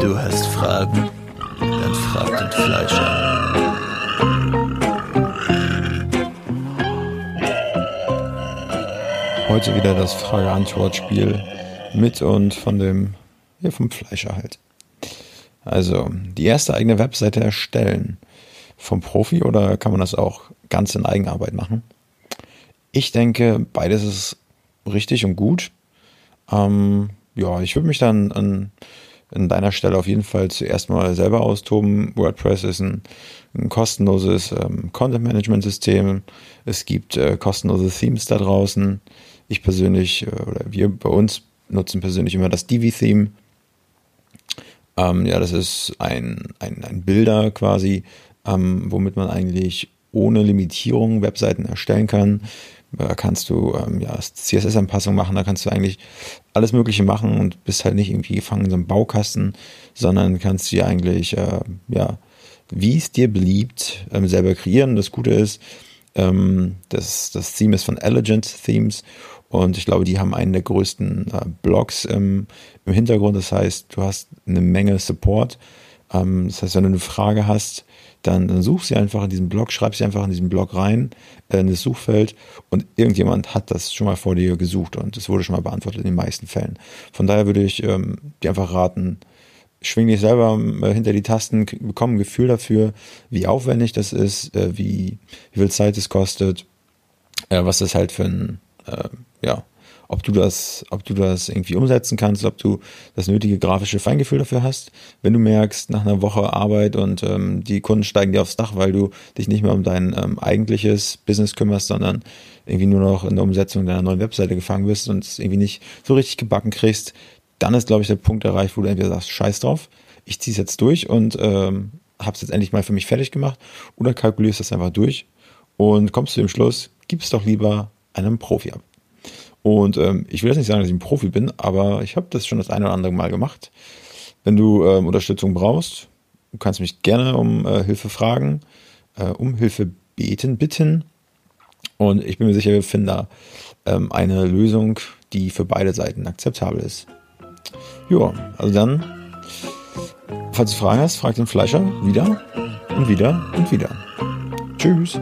Du hast Fragen? Dann frag den Fleischer. Heute wieder das Frage-Antwort-Spiel mit und von dem, ja, vom Fleischer halt. Also, die erste eigene Webseite erstellen. Vom Profi oder kann man das auch ganz in Eigenarbeit machen? Ich denke, beides ist richtig und gut. Ähm, ja, ich würde mich dann an, an deiner Stelle auf jeden Fall zuerst mal selber austoben. WordPress ist ein, ein kostenloses ähm, Content-Management-System. Es gibt äh, kostenlose Themes da draußen. Ich persönlich äh, oder wir bei uns nutzen persönlich immer das Divi-Theme. Ähm, ja, das ist ein, ein, ein Bilder quasi, ähm, womit man eigentlich ohne Limitierung Webseiten erstellen kann. Da kannst du ähm, ja, CSS-Anpassungen machen, da kannst du eigentlich alles Mögliche machen und bist halt nicht irgendwie gefangen in so einem Baukasten, sondern kannst dir eigentlich, äh, ja, wie es dir beliebt, ähm, selber kreieren. Das Gute ist, ähm, das, das Theme ist von Elegant Themes und ich glaube, die haben einen der größten äh, Blogs im, im Hintergrund. Das heißt, du hast eine Menge Support. Ähm, das heißt, wenn du eine Frage hast, dann, dann such sie einfach in diesem Blog, schreib sie einfach in diesem Blog rein, äh, in das Suchfeld und irgendjemand hat das schon mal vor dir gesucht und es wurde schon mal beantwortet in den meisten Fällen. Von daher würde ich ähm, dir einfach raten, schwing dich selber äh, hinter die Tasten, bekomm ein Gefühl dafür, wie aufwendig das ist, äh, wie, wie viel Zeit es kostet, was das halt für ein, äh, ja, ob du das, ob du das irgendwie umsetzen kannst, ob du das nötige grafische Feingefühl dafür hast. Wenn du merkst, nach einer Woche Arbeit und ähm, die Kunden steigen dir aufs Dach, weil du dich nicht mehr um dein ähm, eigentliches Business kümmerst, sondern irgendwie nur noch in der Umsetzung deiner neuen Webseite gefangen bist und es irgendwie nicht so richtig gebacken kriegst, dann ist, glaube ich, der Punkt erreicht, wo du entweder sagst, scheiß drauf, ich ziehe es jetzt durch und ähm, habe es jetzt endlich mal für mich fertig gemacht oder kalkulierst das einfach durch und kommst zu dem Schluss, gib es doch lieber einem Profi ab. Und ähm, ich will jetzt nicht sagen, dass ich ein Profi bin, aber ich habe das schon das eine oder andere Mal gemacht. Wenn du ähm, Unterstützung brauchst, du kannst mich gerne um äh, Hilfe fragen, äh, um Hilfe beten, bitten. Und ich bin mir sicher, wir finden da ähm, eine Lösung, die für beide Seiten akzeptabel ist. Ja, also dann, falls du Fragen hast, frag den Fleischer wieder und wieder und wieder. Tschüss.